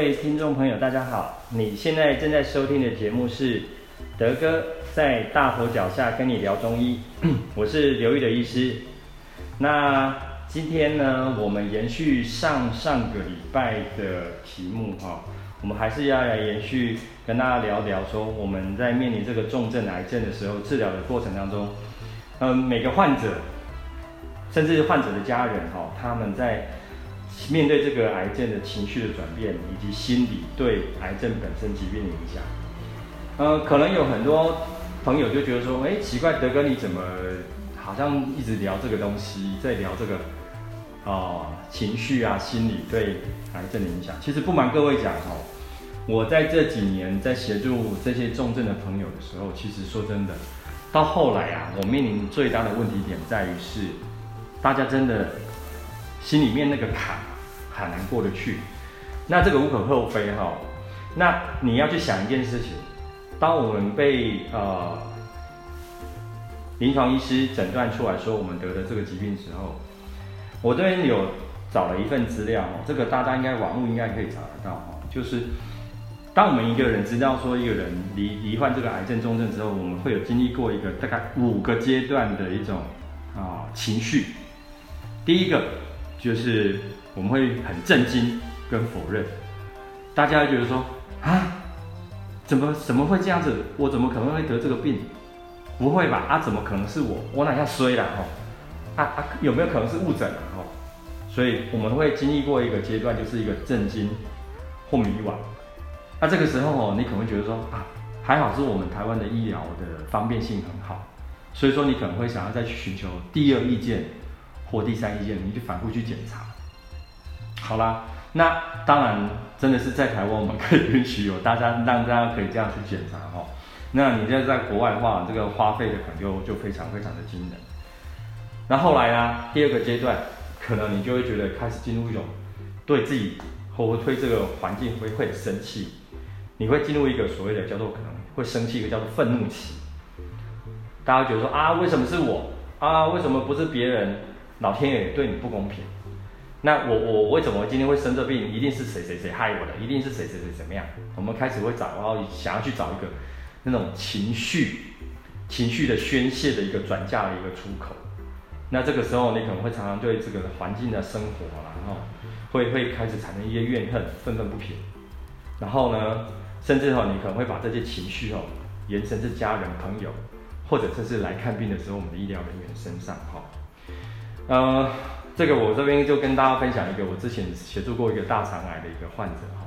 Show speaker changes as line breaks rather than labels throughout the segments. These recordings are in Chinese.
各位听众朋友，大家好！你现在正在收听的节目是德哥在大佛脚下跟你聊中医，我是刘玉的医师。那今天呢，我们延续上上个礼拜的题目哈，我们还是要来延续跟大家聊聊说，我们在面临这个重症癌症的时候，治疗的过程当中，嗯，每个患者，甚至患者的家人哈，他们在面对这个癌症的情绪的转变，以及心理对癌症本身疾病的影响，呃，可能有很多朋友就觉得说，哎，奇怪，德哥你怎么好像一直聊这个东西，在聊这个啊、情绪啊心理对癌症的影响？其实不瞒各位讲哦，我在这几年在协助这些重症的朋友的时候，其实说真的，到后来啊，我面临最大的问题点在于是，大家真的心里面那个坎。很难过得去，那这个无可厚非哈。那你要去想一件事情，当我们被呃临床医师诊断出来说我们得的这个疾病时候，我这边有找了一份资料哦，这个大家应该网络应该可以找得到哈。就是当我们一个人知道说一个人罹罹患这个癌症重症之后，我们会有经历过一个大概五个阶段的一种啊、情绪，第一个就是。我们会很震惊跟否认，大家会觉得说啊，怎么怎么会这样子？我怎么可能会得这个病？不会吧？啊，怎么可能是我？我哪下衰了？哦，啊啊，有没有可能是误诊啊？哦，所以我们会经历过一个阶段，就是一个震惊或迷惘。那这个时候哦，你可能会觉得说啊，还好是我们台湾的医疗的方便性很好，所以说你可能会想要再去寻求第二意见或第三意见，你就反复去检查。好啦，那当然真的是在台湾，我们可以允许有大家让大家可以这样去检查哈。那你现在在国外的话，这个花费的可能就就非常非常的惊人。那后来呢，第二个阶段，可能你就会觉得开始进入一种对自己或对这个环境会会生气，你会进入一个所谓的叫做可能会生气一个叫做愤怒期。大家觉得说啊，为什么是我啊？为什么不是别人？老天爷对你不公平。那我我为什么今天会生这病？一定是谁谁谁害我的？一定是谁谁谁怎么样？我们开始会找，然后想要去找一个那种情绪、情绪的宣泄的一个转嫁的一个出口。那这个时候，你可能会常常对这个环境的生活啦，然后会会开始产生一些怨恨、愤愤不平。然后呢，甚至哈，你可能会把这些情绪哦延伸至家人、朋友，或者甚至来看病的时候，我们的医疗人员身上哈，呃。这个我这边就跟大家分享一个，我之前协助过一个大肠癌的一个患者哈，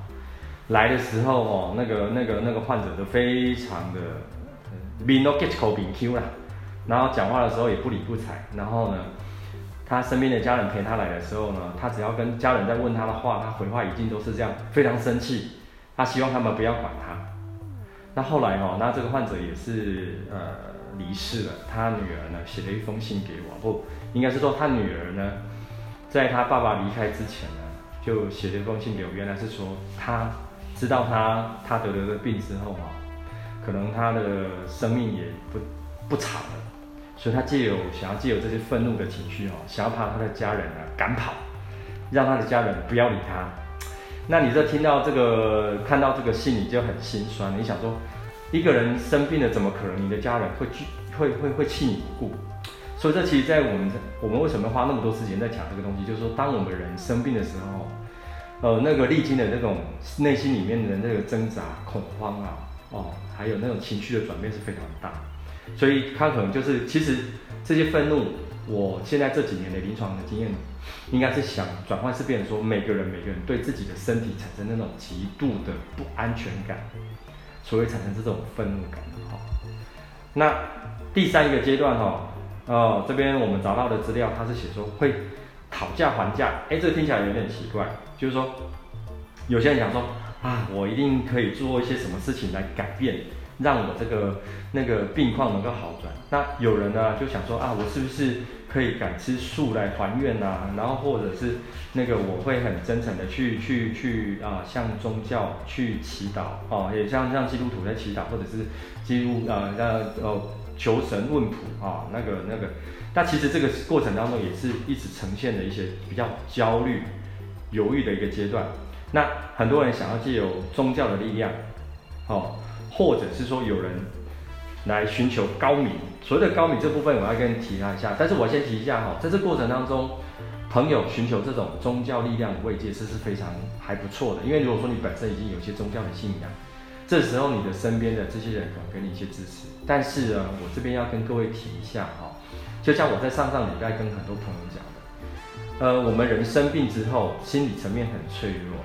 来的时候哦，那个那个那个患者都非常的面都 get 口扁 Q 啦，然后讲话的时候也不理不睬，然后呢，他身边的家人陪他来的时候呢，他只要跟家人在问他的话，他回话一定都是这样，非常生气，他希望他们不要管他。那后来哦，那这个患者也是呃离世了，他女儿呢写了一封信给我，不，应该是说他女儿呢。在他爸爸离开之前呢，就写了一封信给我。原来是说他知道他他得了这个病之后啊，可能他的生命也不不长了，所以他借由想要借由这些愤怒的情绪哦，想要把他的家人呢赶跑，让他的家人不要理他。那你这听到这个看到这个信，你就很心酸。你想说，一个人生病了，怎么可能你的家人会去会会会弃你不顾？所以这其实，在我们我们为什么要花那么多时间在讲这个东西，就是说，当我们人生病的时候，呃，那个历经的那种内心里面的那个挣扎、恐慌啊，哦，还有那种情绪的转变是非常大。所以他可能就是，其实这些愤怒，我现在这几年的临床的经验，应该是想转换是变成说，每个人每个人对自己的身体产生那种极度的不安全感，所以产生这种愤怒感。哈，那第三个阶段哈。哦，哦这边我们找到的资料，他是写说会讨价还价，哎，这个听起来有点奇怪，就是说有些人想说啊，我一定可以做一些什么事情来改变，让我这个那个病况能够好转。那有人呢就想说啊，我是不是可以改吃素来还愿啊？然后或者是那个我会很真诚的去去去啊，向宗教去祈祷哦，也像像基督徒在祈祷，或者是基督啊那哦。求神问卜啊，那个那个，但其实这个过程当中也是一直呈现的一些比较焦虑、犹豫的一个阶段。那很多人想要借由宗教的力量，哦，或者是说有人来寻求高明。所谓的高明这部分，我要跟你提一下。但是我先提一下哈，在这过程当中，朋友寻求这种宗教力量的慰藉，这是非常还不错的。因为如果说你本身已经有些宗教的信仰，这时候你的身边的这些人可能给你一些支持。但是呢，我这边要跟各位提一下哈，就像我在上上礼拜跟很多朋友讲的，呃，我们人生病之后，心理层面很脆弱。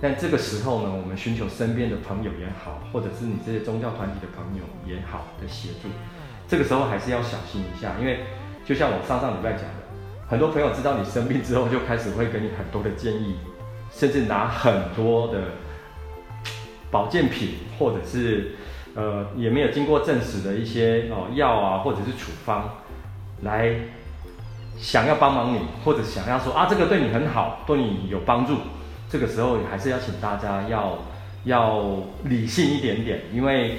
但这个时候呢，我们寻求身边的朋友也好，或者是你这些宗教团体的朋友也好的协助。这个时候还是要小心一下，因为就像我上上礼拜讲的，很多朋友知道你生病之后，就开始会给你很多的建议，甚至拿很多的保健品，或者是呃也没有经过证实的一些哦药啊，或者是处方，来想要帮忙你，或者想要说啊这个对你很好，对你有帮助。这个时候还是要请大家要要理性一点点，因为。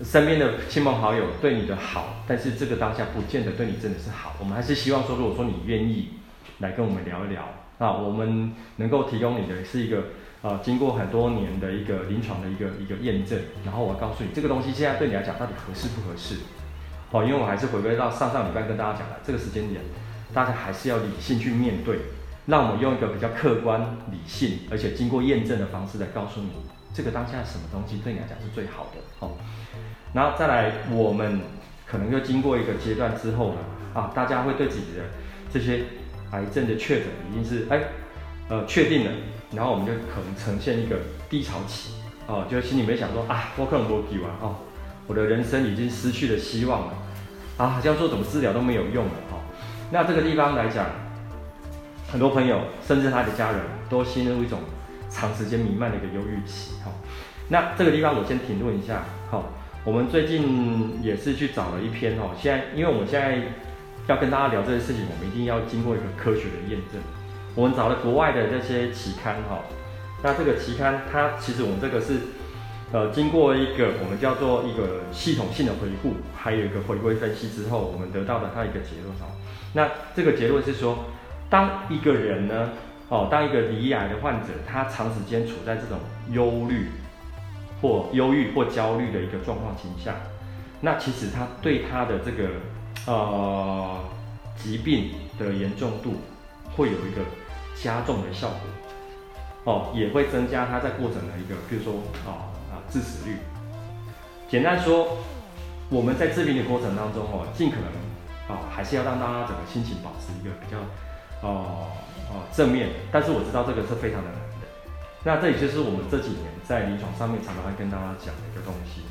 身边的亲朋好友对你的好，但是这个当下不见得对你真的是好。我们还是希望说，如果说你愿意来跟我们聊一聊，那我们能够提供你的是一个呃，经过很多年的一个临床的一个一个验证，然后我告诉你这个东西现在对你来讲到底合适不合适？哦，因为我还是回归到上上礼拜跟大家讲的这个时间点，大家还是要理性去面对，让我们用一个比较客观、理性，而且经过验证的方式来告诉你，这个当下什么东西对你来讲是最好的。哦。然后再来，我们可能又经过一个阶段之后呢，啊，大家会对自己的这些癌症的确诊已经是哎，呃，确定了，然后我们就可能呈现一个低潮期，哦，就心里面想说啊，我可能没救了哦，我的人生已经失去了希望了，啊，这样做怎么治疗都没有用了，哦，那这个地方来讲，很多朋友甚至他的家人都陷入一种长时间弥漫的一个忧郁期，哈，那这个地方我先停顿一下，好。我们最近也是去找了一篇哦，现在因为我们现在要跟大家聊这些事情，我们一定要经过一个科学的验证。我们找了国外的这些期刊哈，那这个期刊它其实我们这个是呃经过一个我们叫做一个系统性的回顾，还有一个回归分析之后，我们得到的它一个结论哈。那这个结论是说，当一个人呢，哦，当一个罹癌的患者，他长时间处在这种忧虑。或忧郁或焦虑的一个状况倾向，那其实他对他的这个呃疾病的严重度会有一个加重的效果，哦，也会增加他在过程的一个，比如说啊啊致死率。简单说，我们在治病的过程当中哦，尽可能啊还是要让大家整个心情保持一个比较哦哦正面，但是我知道这个是非常的难的。那这也就是我们这几年在临床上面常常会跟大家讲的一个东西，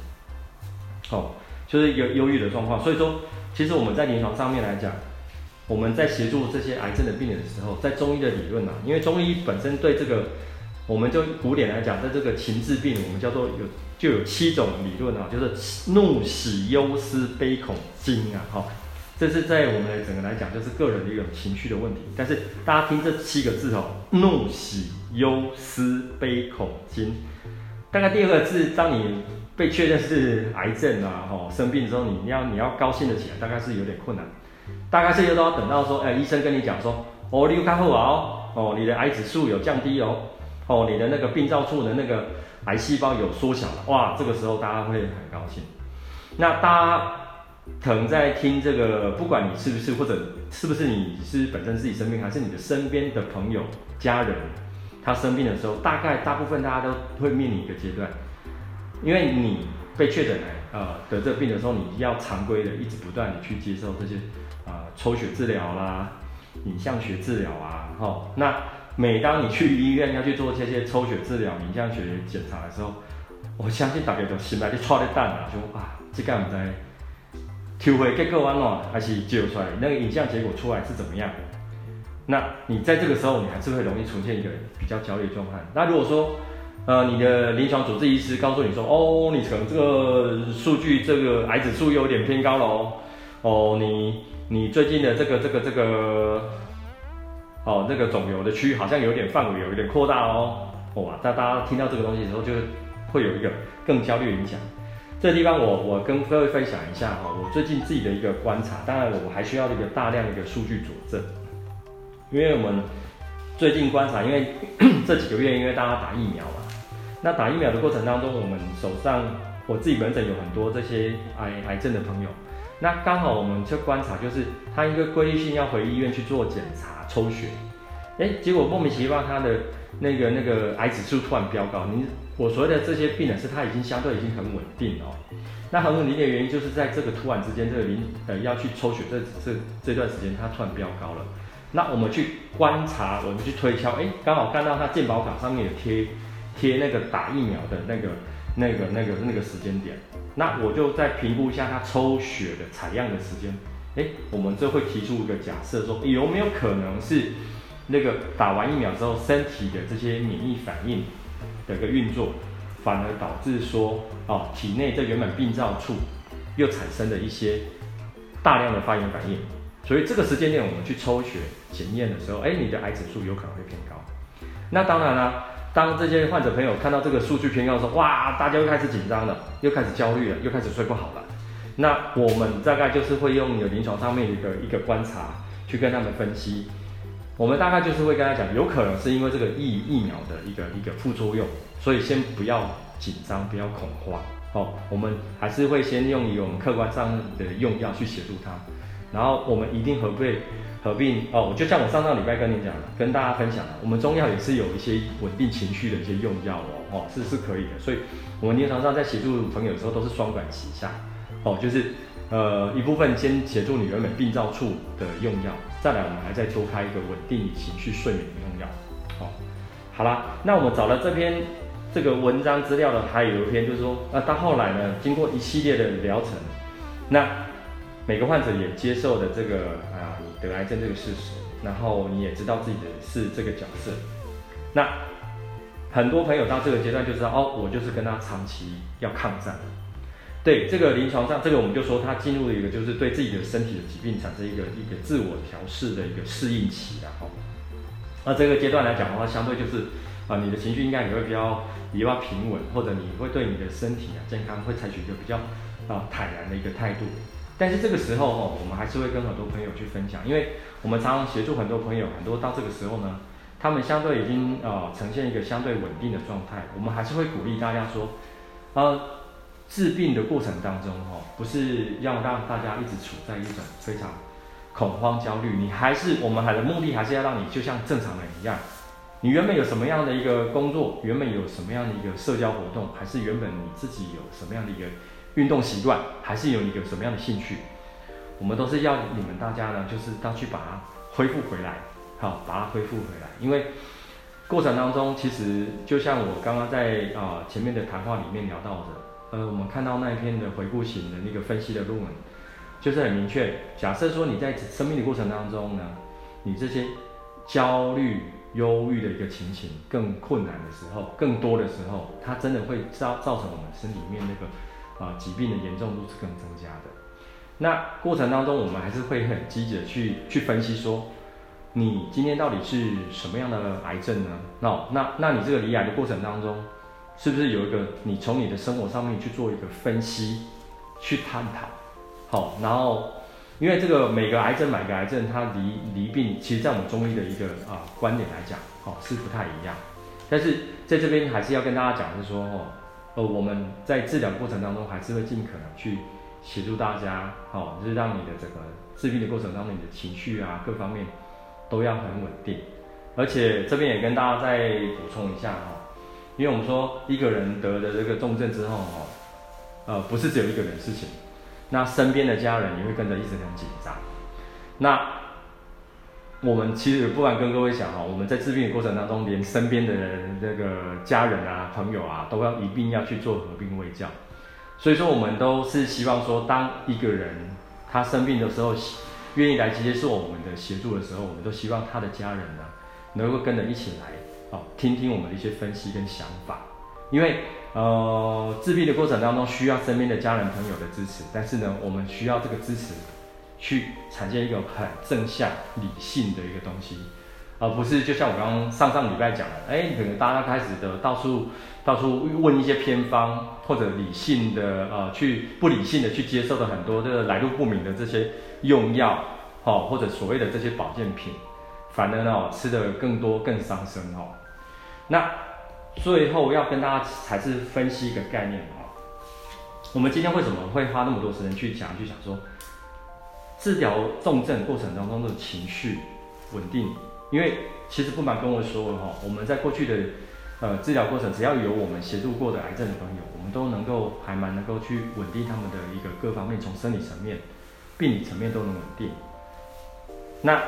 哦，就是忧忧郁的状况。所以说，其实我们在临床上面来讲，我们在协助这些癌症的病人的时候，在中医的理论啊，因为中医本身对这个，我们就古典来讲，在这个情志病，我们叫做有就有七种理论啊，就是怒喜忧思悲恐惊啊，哈。这是在我们的整个来讲，就是个人的一种情绪的问题。但是大家听这七个字哦，怒、喜、忧、思、悲、恐、惊。大概第二个字，当你被确认是癌症啊，吼生病之后，你要你要高兴的起来，大概是有点困难。大概这些都要等到说，哎，医生跟你讲说，哦，你有康复哦，哦，你的癌指数有降低哦，哦，你的那个病灶处的那个癌细胞有缩小了，哇，这个时候大家会很高兴。那大家。可能在听这个，不管你是不是，或者是不是你是本身自己生病，还是你的身边的朋友、家人，他生病的时候，大概大部分大家都会面临一个阶段，因为你被确诊来呃得这个病的时候，你要常规的一直不断的去接受这些、呃、抽血治疗啦、影像学治疗啊，齁，那每当你去医院要去做这些抽血治疗、影像学检查的时候，我相信大家都心里就踹的蛋啊，就啊这个唔知。抽血结果安怎，还是照出来那个影像结果出来是怎么样？那你在这个时候，你还是会容易出现一个比较焦虑状态。那如果说，呃，你的临床主治医师告诉你说，哦，你可能这个数据，这个癌指数有点偏高了哦，哦，你你最近的这个这个这个，哦，那个肿瘤的区域好像有点范围有一点扩大哦，哇，那大家听到这个东西的时候，就会有一个更焦虑的影响。这个地方我我跟各位分享一下哈，我最近自己的一个观察，当然我还需要一个大量的一个数据佐证，因为我们最近观察，因为 这几个月因为大家打疫苗嘛，那打疫苗的过程当中，我们手上我自己门诊有很多这些癌癌症的朋友，那刚好我们就观察，就是他一个规律性要回医院去做检查抽血，哎，结果莫名其妙他的那个那个癌指数突然飙高。您我所谓的这些病人是他已经相对已经很稳定哦，那很稳定的原因就是在这个突然之间，这个临呃要去抽血这这这段时间他突然飙高了。那我们去观察，我们去推敲，哎，刚好看到他健保卡上面有贴贴那个打疫苗的那个那个那个那个时间点，那我就再评估一下他抽血的采样的时间，哎，我们就会提出一个假设说，有没有可能是那个打完疫苗之后，身体的这些免疫反应的一个运作，反而导致说，哦，体内这原本病灶处又产生了一些大量的发炎反应。所以这个时间点，我们去抽血检验的时候，哎，你的癌指数有可能会偏高。那当然了，当这些患者朋友看到这个数据偏高的时候，哇，大家又开始紧张了，又开始焦虑了，又开始睡不好了。那我们大概就是会用你的临床上面的一个一个观察去跟他们分析。我们大概就是会跟他讲，有可能是因为这个疫疫苗的一个一个副作用，所以先不要紧张，不要恐慌。哦，我们还是会先用以我们客观上的用药去协助他。然后我们一定合并合并哦，就像我上上礼拜跟你讲，跟大家分享的，我们中药也是有一些稳定情绪的一些用药哦，哦是是可以的。所以我们临床上在协助朋友的时候都是双管齐下，哦就是呃一部分先协助你原本病灶处的用药，再来我们还再多开一个稳定情绪睡眠的用药。哦，好啦，那我们找了这篇这个文章资料的，还有一篇就是说，那到后来呢，经过一系列的疗程，那。每个患者也接受了这个啊，你得癌症这个事实，然后你也知道自己的是这个角色。那很多朋友到这个阶段就知道，哦，我就是跟他长期要抗战。对这个临床上，这个我们就说他进入了一个就是对自己的身体的疾病产生一个一个自我调试的一个适应期，然后，那这个阶段来讲的话，相对就是啊，你的情绪应该也会比较比较平稳，或者你会对你的身体啊健康会采取一个比较啊坦然的一个态度。但是这个时候哦，我们还是会跟很多朋友去分享，因为我们常常协助很多朋友，很多到这个时候呢，他们相对已经呃呈现一个相对稳定的状态，我们还是会鼓励大家说，呃，治病的过程当中哦，不是要让大家一直处在一种非常恐慌焦虑，你还是我们还的目的还是要让你就像正常人一样，你原本有什么样的一个工作，原本有什么样的一个社交活动，还是原本你自己有什么样的一个。运动习惯还是有一个什么样的兴趣，我们都是要你们大家呢，就是要去把它恢复回来，好，把它恢复回来。因为过程当中，其实就像我刚刚在啊前面的谈话里面聊到的，呃，我们看到那一篇的回顾型的那个分析的论文，就是很明确。假设说你在生命的过程当中呢，你这些焦虑、忧郁的一个情形更困难的时候，更多的时候，它真的会造造成我们身体里面那个。啊，疾病的严重度是更增加的。那过程当中，我们还是会很积极的去去分析说，你今天到底是什么样的癌症呢？那那那你这个离癌的过程当中，是不是有一个你从你的生活上面去做一个分析，去探讨？好，然后因为这个每个癌症每个癌症它离离病，其实在我们中医的一个啊观点来讲，哦是不太一样。但是在这边还是要跟大家讲是说，哦。呃，我们在治疗过程当中，还是会尽可能去协助大家，好，就是让你的这个治病的过程当中，你的情绪啊，各方面都要很稳定。而且这边也跟大家再补充一下哈，因为我们说一个人得了这个重症之后哈，呃，不是只有一个人的事情，那身边的家人也会跟着一直很紧张。那我们其实不敢跟各位讲哈，我们在治病的过程当中，连身边的人这个家人啊、朋友啊，都要一并要去做合并卫教。所以说，我们都是希望说，当一个人他生病的时候，愿意来接受我们的协助的时候，我们都希望他的家人呢，能够跟着一起来，哦，听听我们的一些分析跟想法。因为呃，治病的过程当中需要身边的家人朋友的支持，但是呢，我们需要这个支持。去产生一个很正向、理性的一个东西，而不是就像我刚刚上上礼拜讲的，哎，可能大家开始的到处到处问一些偏方，或者理性的呃去不理性的去接受的很多这个来路不明的这些用药，哦，或者所谓的这些保健品，反而呢吃的更多更伤身哦。那最后要跟大家才是分析一个概念哦。我们今天为什么会花那么多时间去讲，去想说治疗重症过程当中的情绪稳定？因为其实不瞒跟我说哈，我们在过去的呃治疗过程，只要有我们协助过的癌症的朋友，我们都能够还蛮能够去稳定他们的一个各方面，从生理层面、病理层面都能稳定。那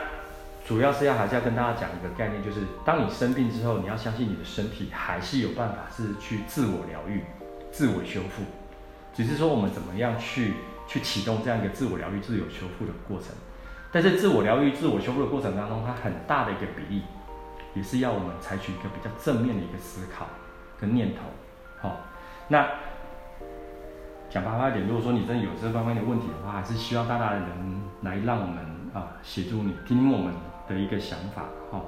主要是要还是要跟大家讲一个概念，就是当你生病之后，你要相信你的身体还是有办法是去自我疗愈、自我修复，只是说我们怎么样去去启动这样一个自我疗愈、自我修复的过程。但是自我疗愈、自我修复的过程当中，它很大的一个比例，也是要我们采取一个比较正面的一个思考跟念头。好，那讲白话一点，如果说你真的有这方面的问题的话，还是需要大大的人来让我们啊协助你，听听我们的一个想法。哈，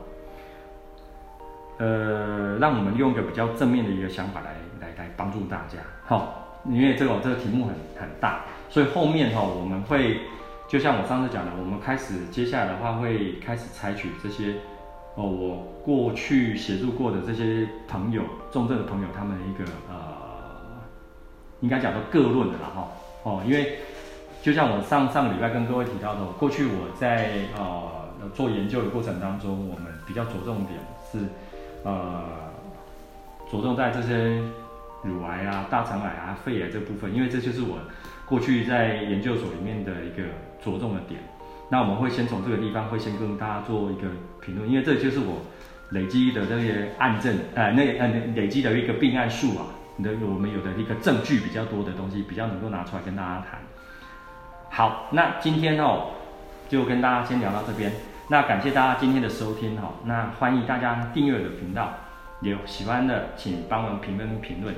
呃，让我们用一个比较正面的一个想法来来来帮助大家。好，因为这个这个题目很很大，所以后面哈我们会。就像我上次讲的，我们开始接下来的话会开始采取这些哦，我过去协助过的这些朋友，重症的朋友，他们的一个呃，应该讲到个论的哈哦，因为就像我上上个礼拜跟各位提到的，过去我在呃做研究的过程当中，我们比较着重点是呃着重在这些乳癌啊、大肠癌啊、肺癌这部分，因为这就是我过去在研究所里面的一个。着重的点，那我们会先从这个地方会先跟大家做一个评论，因为这就是我累积的这些案证，呃，那呃累积的一个病案数啊，的我们有的一个证据比较多的东西，比较能够拿出来跟大家谈。好，那今天哦，就跟大家先聊到这边。那感谢大家今天的收听哈，那欢迎大家订阅我的频道，有喜欢的请帮忙评论评论。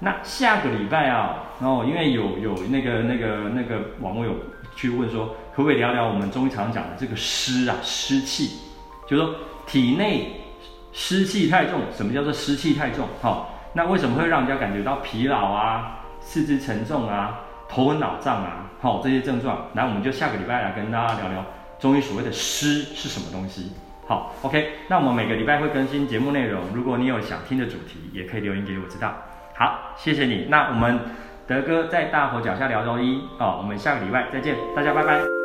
那下个礼拜啊，哦，因为有有那个那个那个网友有。去问说，可不可以聊聊我们中医常讲的这个湿啊，湿气，就是说体内湿气太重。什么叫做湿气太重？好、哦，那为什么会让人家感觉到疲劳啊、四肢沉重啊、头昏脑胀啊？好、哦，这些症状，来，我们就下个礼拜来跟大家聊聊中医所谓的湿是什么东西。好，OK，那我们每个礼拜会更新节目内容，如果你有想听的主题，也可以留言给我知道。好，谢谢你。那我们。德哥在大伙脚下聊中医哦，我们下个礼拜再见，大家拜拜。